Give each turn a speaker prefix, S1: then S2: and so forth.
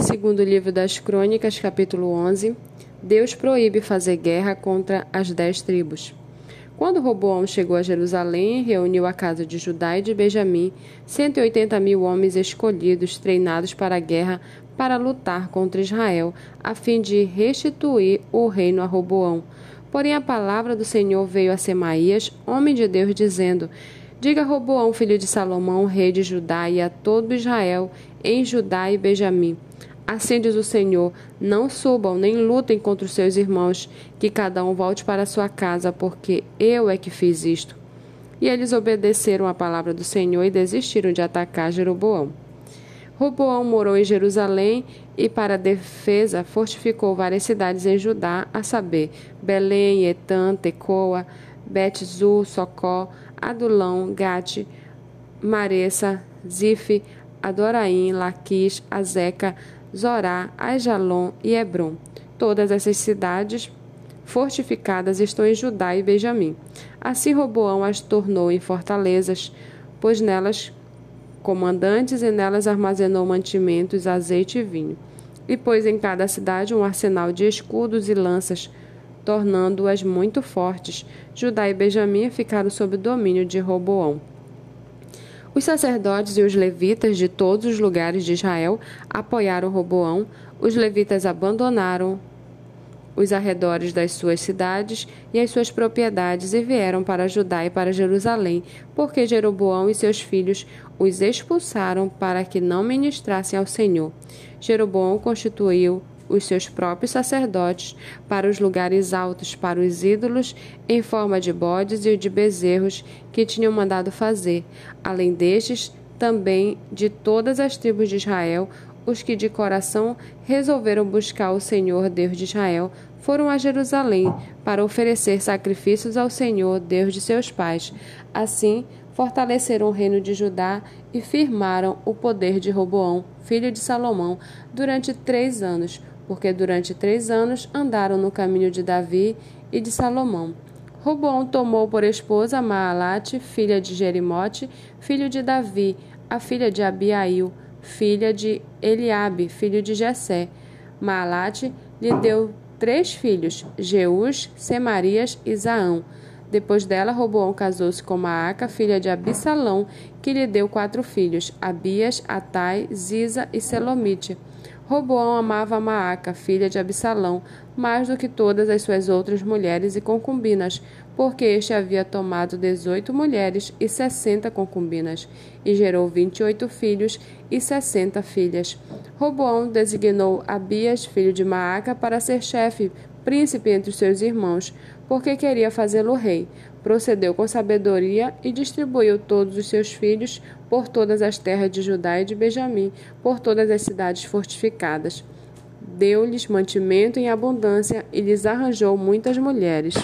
S1: Segundo o livro das Crônicas, capítulo 11, Deus proíbe fazer guerra contra as dez tribos. Quando Roboão chegou a Jerusalém, reuniu a casa de Judá e de Benjamim 180 mil homens escolhidos, treinados para a guerra, para lutar contra Israel, a fim de restituir o reino a Roboão. Porém, a palavra do Senhor veio a Semaías, homem de Deus, dizendo: Diga Roboão, filho de Salomão, rei de Judá, e a todo Israel, em Judá e Benjamim: Assim diz o Senhor: Não subam nem lutem contra os seus irmãos, que cada um volte para sua casa, porque eu é que fiz isto. E eles obedeceram à palavra do Senhor e desistiram de atacar Jeroboão. Roboão morou em Jerusalém e, para defesa, fortificou várias cidades em Judá, a saber, Belém, Etã, Tecoa, Bet-Zur, Socó, Adulão, Gate, Maressa, Zife, Adoraim, Laquis, Azeca, Zorá, Aijalon e Hebron. Todas essas cidades fortificadas estão em Judá e Benjamim. Assim Roboão as tornou em fortalezas, pois nelas comandantes e nelas armazenou mantimentos, azeite e vinho. E pôs em cada cidade um arsenal de escudos e lanças, tornando-as muito fortes. Judá e Benjamim ficaram sob o domínio de Roboão. Os sacerdotes e os levitas de todos os lugares de Israel apoiaram Roboão. Os levitas abandonaram os arredores das suas cidades e as suas propriedades e vieram para Judá e para Jerusalém, porque Jeroboão e seus filhos os expulsaram para que não ministrassem ao Senhor. Jeroboão constituiu os seus próprios sacerdotes para os lugares altos, para os ídolos em forma de bodes e de bezerros que tinham mandado fazer. Além destes, também de todas as tribos de Israel, os que de coração resolveram buscar o Senhor Deus de Israel foram a Jerusalém para oferecer sacrifícios ao Senhor Deus de seus pais. Assim, fortaleceram o reino de Judá e firmaram o poder de Roboão, filho de Salomão, durante três anos, porque durante três anos andaram no caminho de Davi e de Salomão. Roboão tomou por esposa Maalate, filha de Jerimote, filho de Davi, a filha de Abiail, filha de Eliabe, filho de Jessé. Maalate lhe deu três filhos, Jeus, Semarias e Zaão. Depois dela, Roboão casou-se com Maaca, filha de Abissalão, que lhe deu quatro filhos, Abias, Atai, Ziza e Selomite. Roboão amava Maaca, filha de Absalão, mais do que todas as suas outras mulheres e concubinas, porque este havia tomado dezoito mulheres e sessenta concubinas, e gerou vinte e oito filhos e sessenta filhas. Roboão designou Abias, filho de Maaca, para ser chefe, príncipe entre seus irmãos, porque queria fazê-lo rei. Procedeu com sabedoria e distribuiu todos os seus filhos por todas as terras de Judá e de Benjamim, por todas as cidades fortificadas. Deu-lhes mantimento em abundância e lhes arranjou muitas mulheres.